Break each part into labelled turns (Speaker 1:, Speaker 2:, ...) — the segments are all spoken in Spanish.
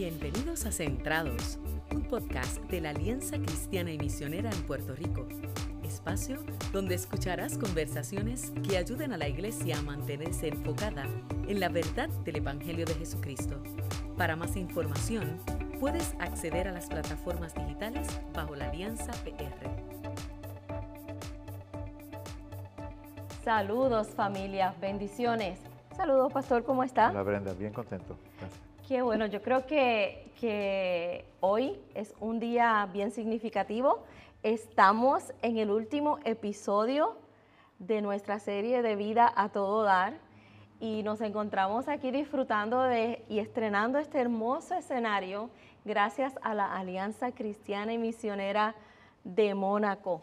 Speaker 1: Bienvenidos a Centrados, un podcast de la Alianza Cristiana y Misionera en Puerto Rico. Espacio donde escucharás conversaciones que ayuden a la iglesia a mantenerse enfocada en la verdad del Evangelio de Jesucristo. Para más información, puedes acceder a las plataformas digitales bajo la Alianza PR.
Speaker 2: Saludos familia, bendiciones. Saludos pastor, ¿cómo está?
Speaker 3: Hola Brenda, bien contento. Gracias.
Speaker 2: Bueno, yo creo que, hoy es un día bien significativo. Estamos en el último episodio de nuestra serie de Vida a Todo Dar y nos encontramos aquí disfrutando y estrenando este hermoso escenario gracias a la Alianza Cristiana y Misionera de Mónaco.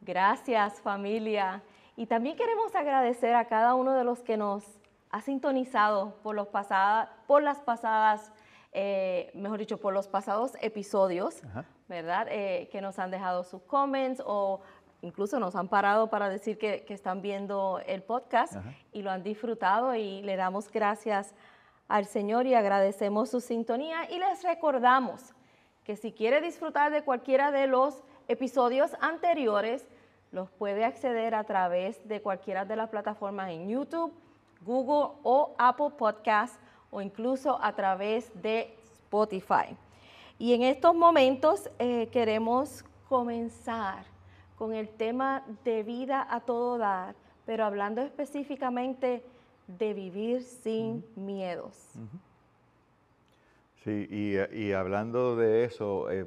Speaker 2: Gracias familia. Y también queremos agradecer a cada uno de los que nos ha sintonizado por, los pasada, por las pasadas, eh, mejor dicho, por los pasados episodios,
Speaker 3: Ajá.
Speaker 2: ¿verdad? Eh, que nos han dejado sus comments o incluso nos han parado para decir que, que están viendo el podcast
Speaker 3: Ajá.
Speaker 2: y lo han disfrutado y le damos gracias al Señor y agradecemos su sintonía y les recordamos que si quiere disfrutar de cualquiera de los episodios anteriores, los puede acceder a través de cualquiera de las plataformas en YouTube, Google o Apple Podcast o incluso a través de Spotify. Y en estos momentos eh, queremos comenzar con el tema de vida a todo dar, pero hablando específicamente de vivir sin miedos.
Speaker 3: Sí, y, y hablando de eso, eh,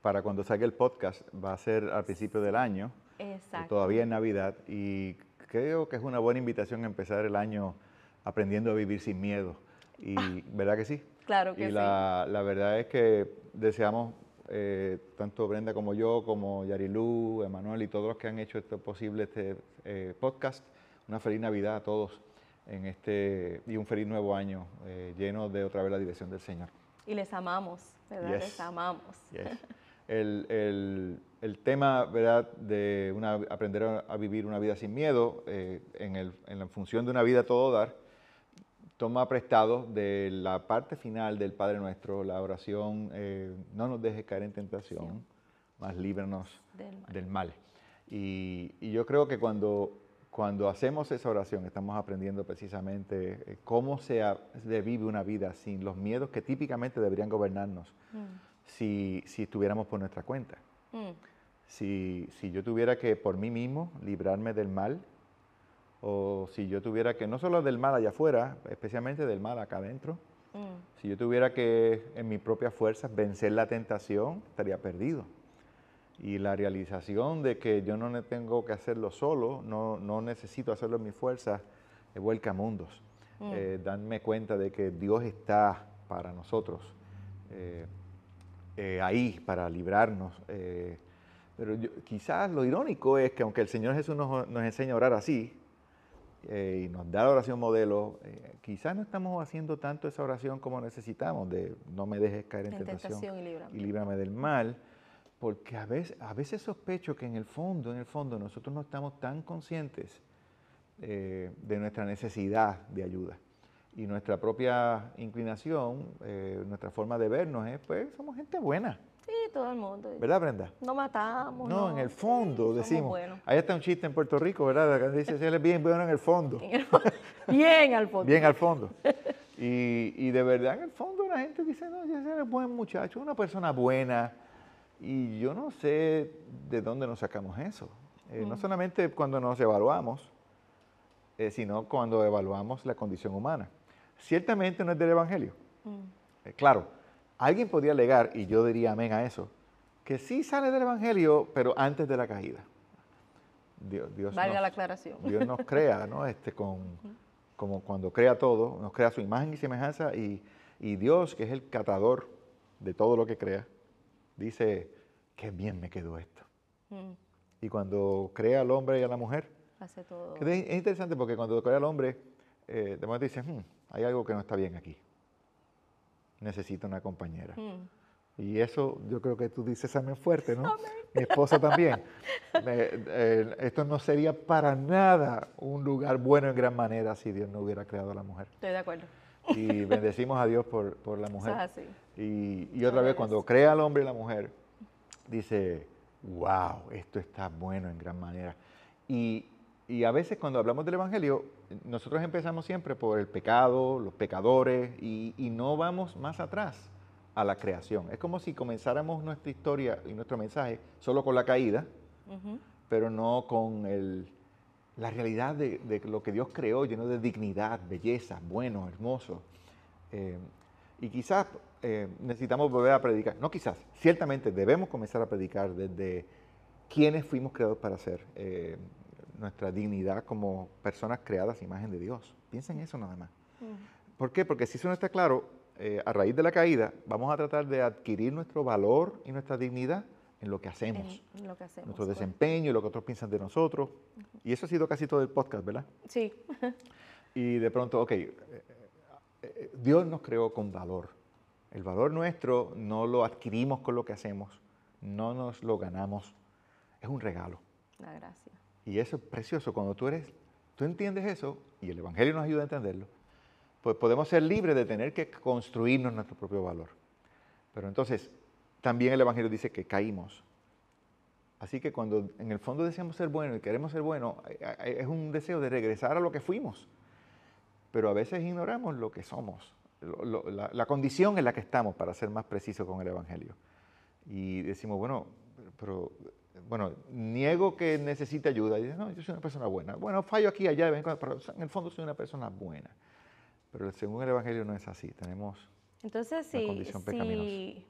Speaker 3: para cuando salga el podcast, va a ser al principio del año,
Speaker 2: Exacto.
Speaker 3: todavía en Navidad, y creo que es una buena invitación a empezar el año aprendiendo a vivir sin miedo. Y, ¿Verdad que sí?
Speaker 2: Claro que
Speaker 3: y
Speaker 2: sí.
Speaker 3: la, la verdad es que deseamos, eh, tanto Brenda como yo, como Yarilú, Emanuel y todos los que han hecho esto posible, este eh, podcast, una feliz Navidad a todos en este y un feliz nuevo año eh, lleno de otra vez la dirección del Señor.
Speaker 2: Y les amamos, ¿verdad?
Speaker 3: Yes.
Speaker 2: Les amamos.
Speaker 3: Yes. El, el- el tema, ¿verdad?, de una, aprender a, a vivir una vida sin miedo, eh, en, el- en la función de una vida a todo dar, toma prestado de la parte final del Padre Nuestro, la oración, eh, no nos dejes caer en tentación, mas líbranos
Speaker 2: Del mal.
Speaker 3: del mal. Y, y yo creo que cuando, cuando hacemos esa oración, estamos aprendiendo precisamente eh, cómo se, ha- se vive una vida sin los miedos que típicamente deberían gobernarnos si, si estuviéramos por nuestra cuenta.
Speaker 2: Mm,
Speaker 3: Si, si yo tuviera que por mí mismo librarme del mal, o si yo tuviera que, no solo del mal allá afuera, especialmente del mal acá adentro,
Speaker 2: mm,
Speaker 3: si yo tuviera que en mis propias fuerzas vencer la tentación, estaría perdido. Y la realización de que yo no tengo que hacerlo solo, no, no necesito hacerlo en mis fuerzas, vuelca mundos. Eh, darme cuenta de que Dios está para nosotros, eh, eh, ahí para librarnos. eh, pero yo- quizás lo irónico es que aunque el Señor Jesús nos, nos enseña a orar así, eh, y nos da la oración modelo, quizás no estamos haciendo tanto esa oración como necesitamos, de no me dejes caer en,
Speaker 2: En
Speaker 3: tentación,
Speaker 2: tentación y líbrame.
Speaker 3: y líbrame del mal, porque a veces, a veces sospecho que en el fondo, en el fondo, nosotros no estamos tan conscientes de nuestra necesidad de ayuda. Y nuestra propia inclinación, eh, nuestra forma de vernos es, pues, somos gente buena,
Speaker 2: Sí, todo el mundo.
Speaker 3: ¿verdad, Brenda?
Speaker 2: No matamos.
Speaker 3: No, en el fondo
Speaker 2: sí,
Speaker 3: decimos.
Speaker 2: buenos.
Speaker 3: Ahí está un chiste en Puerto Rico, ¿verdad? Que Dice, "Sí, él es bien bueno en el fondo.
Speaker 2: Bien al fondo.
Speaker 3: Bien al fondo. Y, y de verdad, en el fondo, la gente dice, no, ese es buen muchacho, una persona buena. Y yo no sé de dónde nos sacamos eso. Eh, No solamente cuando nos evaluamos, eh, sino cuando evaluamos la condición humana. Ciertamente no es del Evangelio.
Speaker 2: Mm,
Speaker 3: Eh, claro, alguien podría alegar, y yo diría amén a eso, que sí sale del Evangelio, pero antes de la caída. Dios, Dios
Speaker 2: Valga
Speaker 3: nos-
Speaker 2: la aclaración.
Speaker 3: Dios nos crea, ¿no? Este, con, como cuando crea todo, nos crea su imagen y semejanza y, y Dios, que es el catador de todo lo que crea, dice, qué bien me quedó esto.
Speaker 2: Mm,
Speaker 3: Y cuando crea al hombre y a la mujer,
Speaker 2: hace todo.
Speaker 3: es interesante porque cuando crea al hombre, eh, de momento dice, "Hmm, hay algo que no está bien aquí. Necesito una compañera.
Speaker 2: Mm,
Speaker 3: Y eso yo creo que tú dices amén fuerte, ¿no? Mi esposa también. Eh, eh, esto no sería para nada un lugar bueno en gran manera si Dios no hubiera creado a la mujer.
Speaker 2: Estoy de acuerdo.
Speaker 3: y bendecimos a Dios por, por la mujer.
Speaker 2: así.
Speaker 3: Y, y otra vez, cuando crea al hombre y la mujer, dice, wow, esto está bueno en gran manera. Y, y a veces cuando hablamos del Evangelio, nosotros empezamos siempre por el pecado, los pecadores, y, y no vamos más atrás a la creación. Es como si comenzáramos nuestra historia y nuestro mensaje solo con la caída, pero no con el, la realidad de, de lo que Dios creó, lleno de dignidad, belleza, bueno, hermoso. Eh, y quizás eh, necesitamos volver a predicar, no quizás, ciertamente debemos comenzar a predicar desde quiénes fuimos creados para ser, eh, nuestra dignidad como personas creadas a imagen de Dios. Piensen eso nada más. ¿Por qué? Porque si eso no está claro, eh, a raíz de la caída, vamos a tratar de adquirir nuestro valor y nuestra dignidad en lo que hacemos,
Speaker 2: En lo que hacemos.
Speaker 3: nuestro desempeño y lo que otros piensan de nosotros. Y eso ha sido casi todo el podcast, ¿verdad?
Speaker 2: Sí.
Speaker 3: Y de pronto, ok, eh, eh, Dios nos creó con valor. El valor nuestro no lo adquirimos con lo que hacemos, no nos lo ganamos, es un regalo.
Speaker 2: La gracia.
Speaker 3: Y eso es precioso. Cuando tú eres, tú entiendes eso, y el Evangelio nos ayuda a entenderlo, pues podemos ser libres de tener que construirnos nuestro propio valor. Pero entonces, también el Evangelio dice que caímos. Así que cuando en el fondo deseamos ser buenos y queremos ser buenos, eh, eh, es un deseo de regresar a lo que fuimos. Pero a veces ignoramos lo que somos, la, la condición en la que estamos, para ser más preciso con el Evangelio. Y decimos, bueno, pero, bueno, niego que necesite ayuda. Y dice, no, yo soy una persona buena. Bueno, fallo aquí allá, de vez en cuando, pero en el fondo soy una persona buena. Pero según el Evangelio no es así. Tenemos
Speaker 2: Entonces,
Speaker 3: Una
Speaker 2: si,
Speaker 3: condición pecaminosa.
Speaker 2: si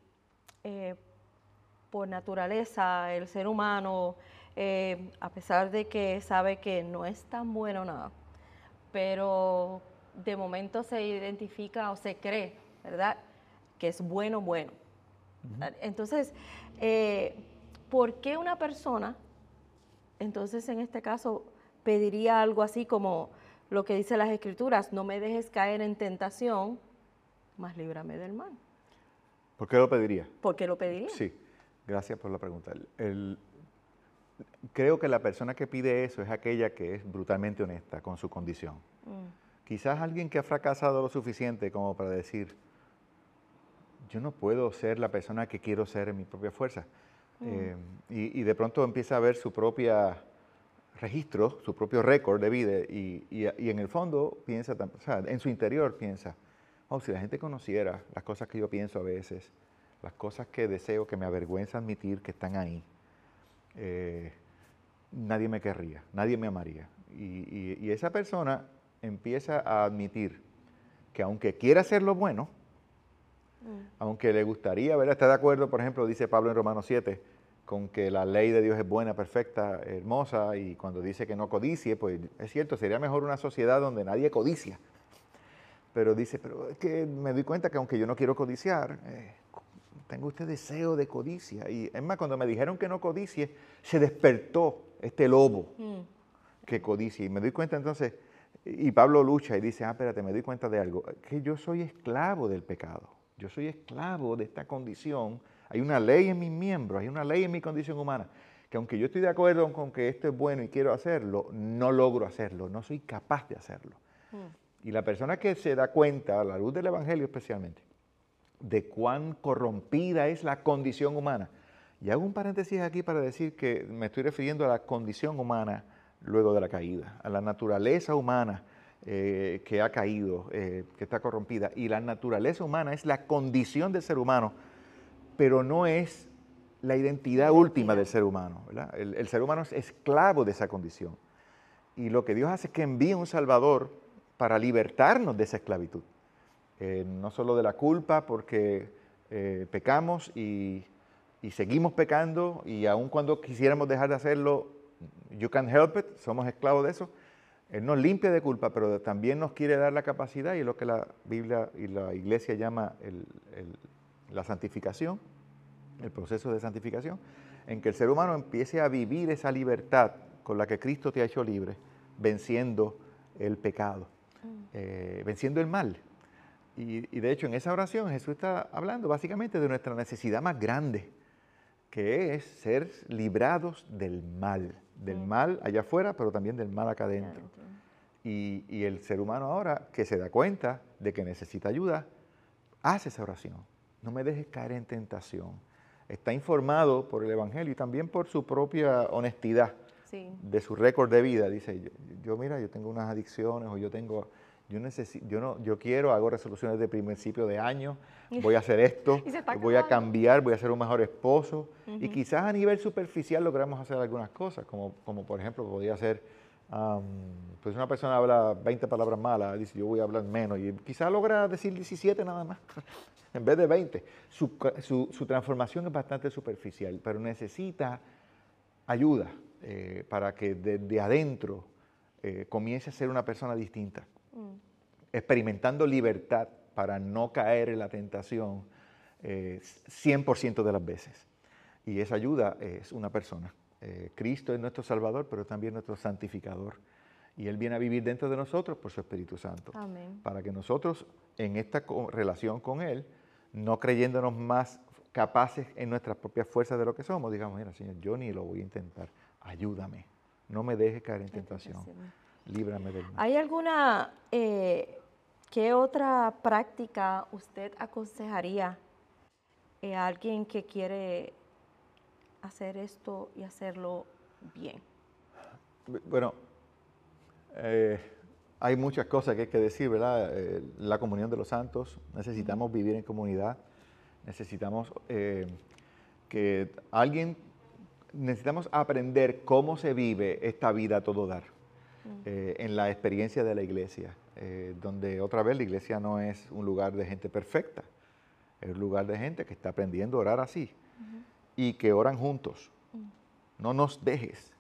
Speaker 2: eh, por naturaleza el ser humano, eh, a pesar de que sabe que no es tan bueno nada, pero de momento se identifica o se cree, ¿verdad? Que es bueno, bueno. Entonces, eh, ¿por qué una persona, entonces en este caso, pediría algo así como lo que dice las escrituras, no me dejes caer en tentación, más líbrame del mal?
Speaker 3: ¿Por qué lo pediría?
Speaker 2: ¿Por qué lo pediría?
Speaker 3: Sí, gracias por la pregunta. El- creo que la persona que pide eso es aquella que es brutalmente honesta con su condición.
Speaker 2: Mm,
Speaker 3: Quizás alguien que ha fracasado lo suficiente como para decir, yo no puedo ser la persona que quiero ser en mi propia fuerza. Eh, y, de pronto empieza a ver su propia registro, su propio récord de vida y, y- en el fondo piensa, en su interior piensa, oh, si la gente conociera las cosas que yo pienso a veces, las cosas que deseo, que me avergüenza admitir que están ahí, eh, nadie me querría, nadie me amaría. Y esa persona empieza a admitir que aunque quiera hacer lo bueno, aunque le gustaría, ¿verdad? Está de acuerdo, por ejemplo, dice Pablo en Romanos 7, con que la ley de Dios es buena, perfecta, hermosa, y cuando dice que no codicie, pues es cierto, sería mejor una sociedad donde nadie codicia. Pero dice, pero es que me doy cuenta que aunque yo no quiero codiciar, eh, tengo este deseo de codicia. Y es más, cuando me dijeron que no codicie, se despertó este lobo
Speaker 2: mm,
Speaker 3: que codicia. Y me doy cuenta entonces, y Pablo lucha y dice, ah, espérate, me doy cuenta de algo, que yo soy esclavo del pecado. Yo soy esclavo de esta condición. Hay una ley en mis miembros, hay una ley en mi condición humana, que aunque yo estoy de acuerdo con que esto es bueno y quiero hacerlo, no logro hacerlo, no soy capaz de hacerlo.
Speaker 2: mm.
Speaker 3: Y la persona que se da cuenta, a la luz del Evangelio especialmente, de cuán corrompida es la condición humana. Y hago un paréntesis aquí para decir que me estoy refiriendo a la condición humana luego de la caída, a la naturaleza humana eh, que ha caído, eh, que está corrompida. Y la naturaleza humana es la condición del ser humano, pero no es la identidad última del ser humano. El, el ser humano es esclavo de esa condición. Y lo que Dios hace es que envíe un Salvador para libertarnos de esa esclavitud. Eh, no solo de la culpa, porque eh, pecamos y, y seguimos pecando, y aun cuando quisiéramos dejar de hacerlo, you can't help it, somos esclavos de eso. Él nos limpia de culpa, pero también nos quiere dar la capacidad, y es lo que la Biblia y la iglesia llama el- el- la santificación, el proceso de santificación, en que el ser humano empiece a vivir esa libertad con la que Cristo te ha hecho libre, venciendo el pecado, eh, venciendo el mal. Y, y de hecho en esa oración Jesús está hablando básicamente de nuestra necesidad más grande, que es ser librados del mal, del mal allá afuera, pero también del mal acá adentro. Y, y el ser humano ahora que se da cuenta de que necesita ayuda, hace esa oración. No me dejes caer en tentación. Está informado por el Evangelio y también por su propia honestidad
Speaker 2: Sí.
Speaker 3: de su récord de vida. Dice, yo, yo, mira, yo tengo unas adicciones o yo tengo, yo necesito, yo no, yo quiero, hago resoluciones de principio de año, voy a hacer esto, voy a cambiar, voy a ser un mejor esposo. Y quizás a nivel superficial logramos hacer algunas cosas, como, como por ejemplo podría ser, am, pues una persona habla 20 palabras malas, dice yo voy a hablar menos, y quizás logra decir 17 nada más, en vez de 20. Su, su- su transformación es bastante superficial, pero necesita ayuda eh, para que desde adentro eh, comience a ser una persona distinta,
Speaker 2: Mm.
Speaker 3: experimentando libertad para no caer en la tentación eh, 100% de las veces. Y esa ayuda es una persona. Eh, Cristo es nuestro Salvador, pero también nuestro santificador. Y Él viene a vivir dentro de nosotros por su Espíritu Santo
Speaker 2: Amén.
Speaker 3: para que nosotros en esta co- relación con Él, no creyéndonos más capaces en nuestras propias fuerzas de lo que somos, digamos, mira, Señor, yo ni lo voy a intentar, ayúdame, no me dejes caer en tentación, líbrame del mal.
Speaker 2: ¿Hay alguna, eh, qué otra práctica usted aconsejaría eh, a alguien que quiere hacer esto y hacerlo bien?
Speaker 3: Bu- Bueno, eh, hay muchas cosas que hay que decir, ¿verdad? La comunión de los santos, necesitamos vivir en comunidad, necesitamos que alguien, necesitamos aprender cómo se vive esta vida a todo dar eh, en la experiencia de la iglesia, eh, donde otra vez la iglesia no es un lugar de gente perfecta, es un lugar de gente que está aprendiendo a orar así y que oran juntos. No nos dejes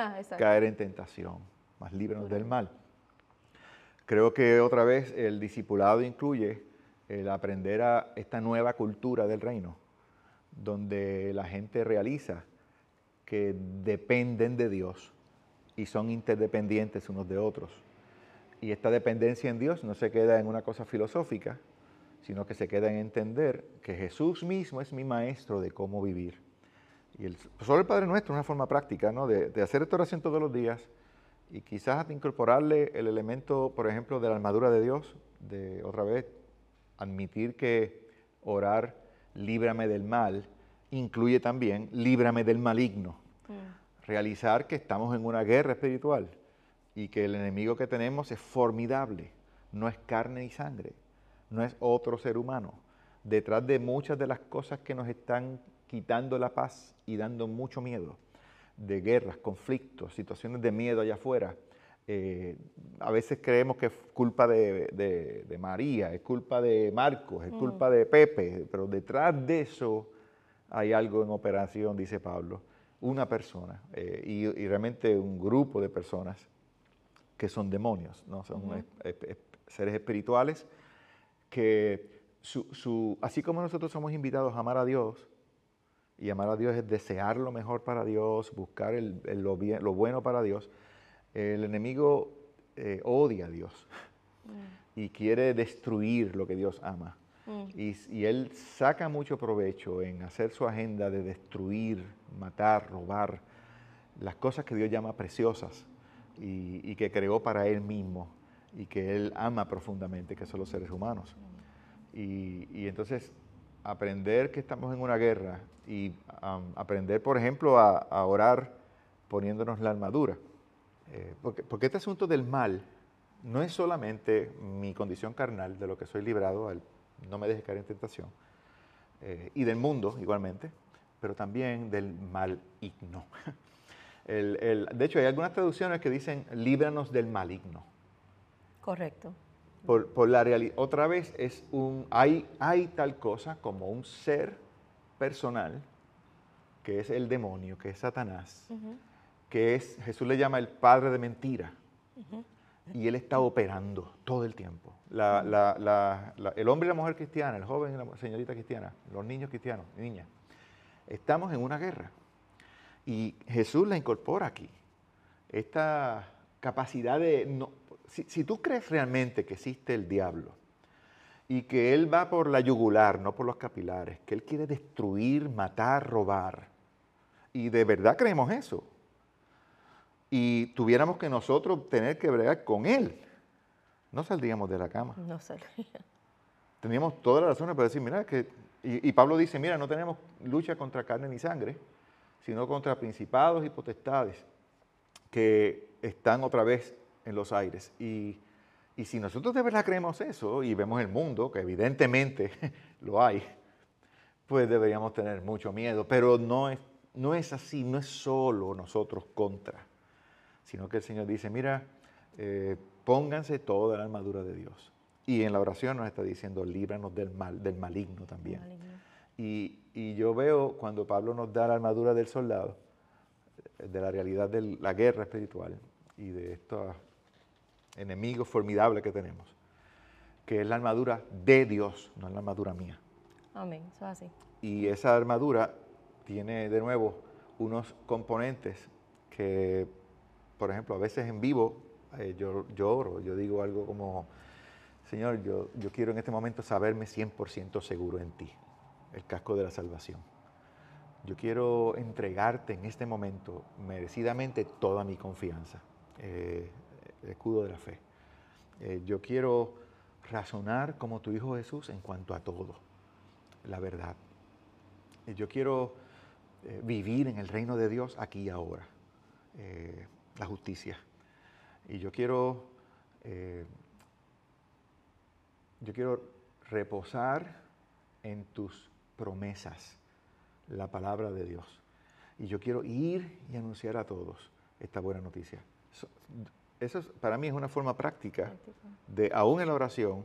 Speaker 2: Ah,
Speaker 3: caer en tentación, más líbranos del mal. Creo que otra vez el discipulado incluye el aprender a esta nueva cultura del reino, donde la gente realiza que dependen de Dios y son interdependientes unos de otros. Y esta dependencia en Dios no se queda en una cosa filosófica, sino que se queda en entender que Jesús mismo es mi maestro de cómo vivir. Y el, solo el Padre Nuestro es una forma práctica, ¿no? De, hacer esta oración todos los días y quizás hasta incorporarle el elemento, por ejemplo, de la armadura de Dios, de otra vez admitir que orar, líbrame del mal, incluye también líbrame del maligno. Realizar que estamos en una guerra espiritual y que el enemigo que tenemos es formidable, no es carne y sangre, no es otro ser humano. Detrás de muchas de las cosas que nos están quitando la paz y dando mucho miedo, de guerras, conflictos, situaciones de miedo allá afuera, eh, a veces creemos que es culpa de, de- de María, es culpa de Marcos, es culpa de Pepe, pero detrás de eso hay algo en operación, dice Pablo, una persona eh, y, y realmente un grupo de personas que son demonios, ¿no? son es- es- es- seres espirituales que su- su- así como nosotros somos invitados a amar a Dios, y amar a Dios es desear lo mejor para Dios, buscar el- el- lo, bien- lo bueno para Dios, el enemigo eh, odia a Dios y quiere destruir lo que Dios ama. Y, s- y él saca mucho provecho en hacer su agenda de destruir, matar, robar las cosas que Dios llama preciosas y, y que creó para él mismo y que él ama profundamente, que son los seres humanos. Y, y entonces aprender que estamos en una guerra y am, aprender, por ejemplo, a, a orar poniéndonos la armadura. Eh, porque, porque este asunto del mal no es solamente mi condición carnal, de lo que soy librado, al no me dejes caer en tentación, eh, y del mundo igualmente, pero también del maligno. El- el- de hecho, hay algunas traducciones que dicen líbranos del maligno.
Speaker 2: Correcto.
Speaker 3: Por, por la realidad, otra vez es un, hay, hay tal cosa como un ser personal, que es el demonio, que es Satanás, que es, Jesús le llama el padre de mentira, y él está operando todo el tiempo. La- la- la- la- el hombre y la mujer cristiana, el joven y la señorita cristiana, los niños cristianos, niñas, estamos en una guerra. Y Jesús la incorpora aquí. Esta capacidad de... no- si, si tú crees realmente que existe el diablo y que él va por la yugular, no por los capilares, que él quiere destruir, matar, robar, y de verdad creemos eso, y tuviéramos que nosotros tener que bregar con Él, no saldríamos de la cama.
Speaker 2: No sé.
Speaker 3: Teníamos todas las razones para decir, mira, que... Y, y Pablo dice, mira, no tenemos lucha contra carne ni sangre, sino contra principados y potestades que están otra vez en los aires. Y, y si nosotros de verdad creemos eso y vemos el mundo, que evidentemente lo hay, pues deberíamos tener mucho miedo. Pero no es, no es así, no es solo nosotros contra, sino que el Señor dice, mira, eh, pónganse toda la armadura de Dios. Y en la oración nos está diciendo, líbranos del mal, del maligno también. Y, y yo veo cuando Pablo nos da la armadura del soldado, de la realidad de la guerra espiritual y de estos enemigos formidables que tenemos, que es la armadura de Dios, no es la armadura mía.
Speaker 2: Amén, eso es así.
Speaker 3: Y esa armadura tiene de nuevo unos componentes que, por ejemplo, a veces en vivo eh, yo, yo oro, yo digo algo como, Señor, yo, yo quiero en este momento saberme 100% seguro en ti, el casco de la salvación. Yo quiero entregarte en este momento merecidamente toda mi confianza, eh, el escudo de la fe. Eh, yo quiero razonar como tu Hijo Jesús en cuanto a todo, la verdad. Eh, yo quiero vivir en el reino de Dios aquí y ahora, la justicia. Y yo quiero, eh, yo quiero reposar en tus promesas, la palabra de Dios. Y yo quiero ir y anunciar a todos esta buena noticia. So- Eso es- para mí es una forma práctica de, aún en la oración,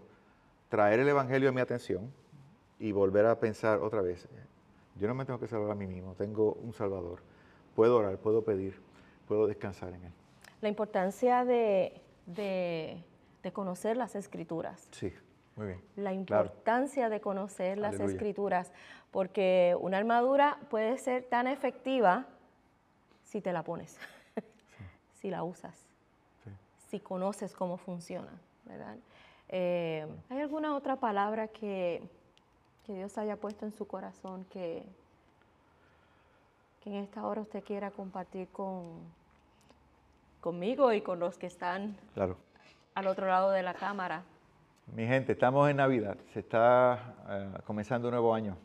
Speaker 3: traer el Evangelio a mi atención y volver a pensar otra vez, yo no me tengo que salvar a mí mismo, tengo un Salvador. Puedo orar, puedo pedir, puedo descansar en Él.
Speaker 2: La importancia de, de- de conocer las escrituras.
Speaker 3: Sí, muy bien.
Speaker 2: La
Speaker 3: Claro.
Speaker 2: importancia de conocer las
Speaker 3: Aleluya.
Speaker 2: escrituras, porque una armadura puede ser tan efectiva si te la pones, si la usas,
Speaker 3: Sí.
Speaker 2: si conoces cómo funciona, ¿verdad? Eh, ¿Hay alguna otra palabra que, que Dios haya puesto en su corazón que, que en esta hora usted quiera compartir con, conmigo y con los que están
Speaker 3: Claro.
Speaker 2: al otro lado de la cámara?
Speaker 3: Mi gente, estamos en Navidad, se está eh, comenzando un nuevo año.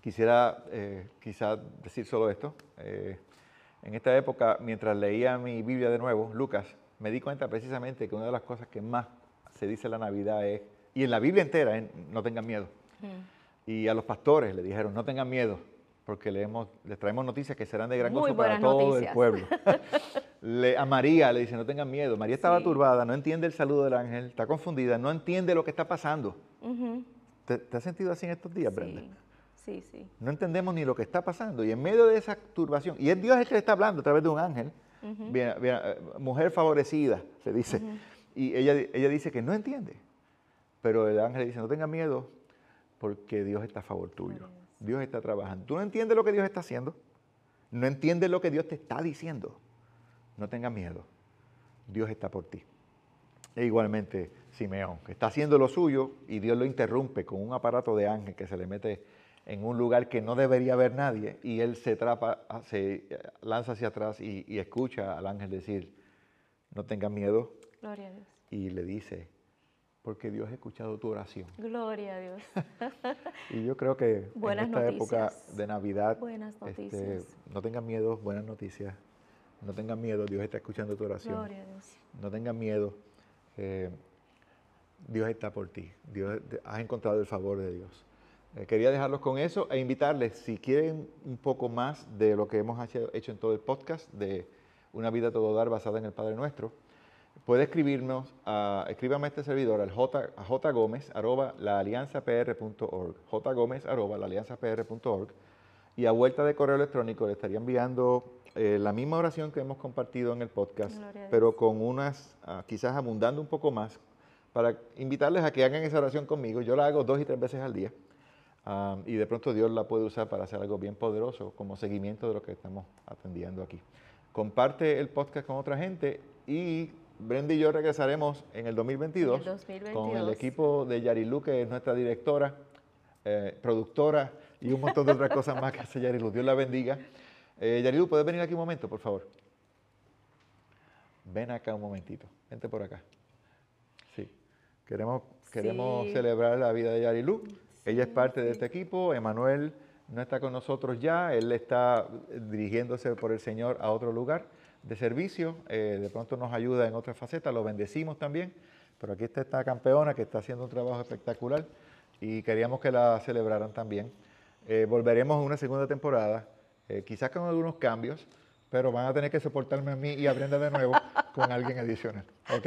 Speaker 3: Quisiera eh, quizá decir solo esto. Eh, en esta época, mientras leía mi Biblia de nuevo, Lucas, me di cuenta precisamente que una de las cosas que más se dice en la Navidad es, y en la Biblia entera, no tengan miedo. Y a los pastores le dijeron, no tengan miedo, porque leemos, les traemos noticias que serán de gran
Speaker 2: Muy
Speaker 3: gozo para todo el pueblo. Le- a María le dice, no tengan miedo. María estaba
Speaker 2: Sí.
Speaker 3: turbada, no entiende el saludo del ángel, está confundida, no entiende lo que está pasando. ¿Te, te has sentido así en estos días, Brenda?
Speaker 2: Sí, sí.
Speaker 3: No entendemos ni lo que está pasando. Y en medio de esa turbación, y es Dios el que le está hablando a través de un ángel, bien- bien, eh, mujer favorecida, se dice. Y ella, ella dice que no entiende. Pero el ángel le dice, no tengas miedo, porque Dios está a favor tuyo. Dios está trabajando. Tú no entiendes lo que Dios está haciendo. No entiendes lo que Dios te está diciendo. No tengas miedo. Dios está por ti. E igualmente Simeón, que está haciendo lo suyo y Dios lo interrumpe con un aparato de ángel que se le mete en un lugar que no debería haber nadie y él se, trapa, se lanza hacia atrás y, y escucha al ángel decir, no tengas miedo
Speaker 2: Gloria a Dios.
Speaker 3: y le dice, porque Dios ha escuchado tu oración.
Speaker 2: Gloria a Dios.
Speaker 3: Y yo creo que
Speaker 2: Buenas
Speaker 3: en esta época de Navidad,
Speaker 2: Buenas
Speaker 3: este,
Speaker 2: noticias.
Speaker 3: no tengan miedo, buenas noticias. No tengan miedo, Dios está escuchando tu oración.
Speaker 2: Gloria a Dios.
Speaker 3: No tengan miedo. eh, Dios está por ti. Dios, has encontrado el favor de Dios. Eh, quería dejarlos con eso e invitarles, si quieren un poco más de lo que hemos hecho, en todo el podcast, de Una vida todo dar basada en el Padre Nuestro, puede escribirnos, a, escríbame a este servidor al j, a jgomez, arroba laalianzapr.org, jgomez, arroba laalianzapr.org, y a vuelta de correo electrónico le estaría enviando eh, la misma oración que hemos compartido en el podcast, pero con unas, ah, quizás abundando un poco más, para invitarles a que hagan esa oración conmigo. Yo la hago dos y tres veces al día. ah, y de pronto Dios la puede usar para hacer algo bien poderoso como seguimiento de lo que estamos atendiendo aquí. Comparte el podcast con otra gente y Brenda y yo regresaremos en el 2022,
Speaker 2: En el 2022.
Speaker 3: con el equipo de Yarilu, que es nuestra directora, eh, productora y un montón de otras cosas más que hace Yarilu. Dios la bendiga. Eh, Yarilu, ¿puedes venir aquí un momento, por favor? ven acá un momentito, vente por acá. Sí, queremos, queremos celebrar la vida de Yarilu. Ella es parte de este equipo, Emanuel no está con nosotros ya, él está dirigiéndose por el Señor a otro lugar de servicio, eh, de pronto nos ayuda en otra faceta, lo bendecimos también, pero aquí está esta campeona que está haciendo un trabajo espectacular y queríamos que la celebraran también. Eh, volveremos en una segunda temporada, eh, quizás con algunos cambios, pero van a tener que soportarme a mí y aprender de nuevo con alguien adicional. ¿Ok?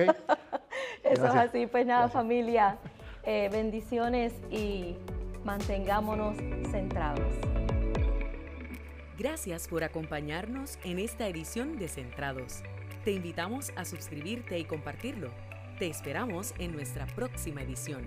Speaker 2: Eso es así. Pues nada, familia, bendiciones y mantengámonos centrados.
Speaker 1: Gracias por acompañarnos en esta edición de Centrados. Te invitamos a suscribirte y compartirlo. Te esperamos en nuestra próxima edición.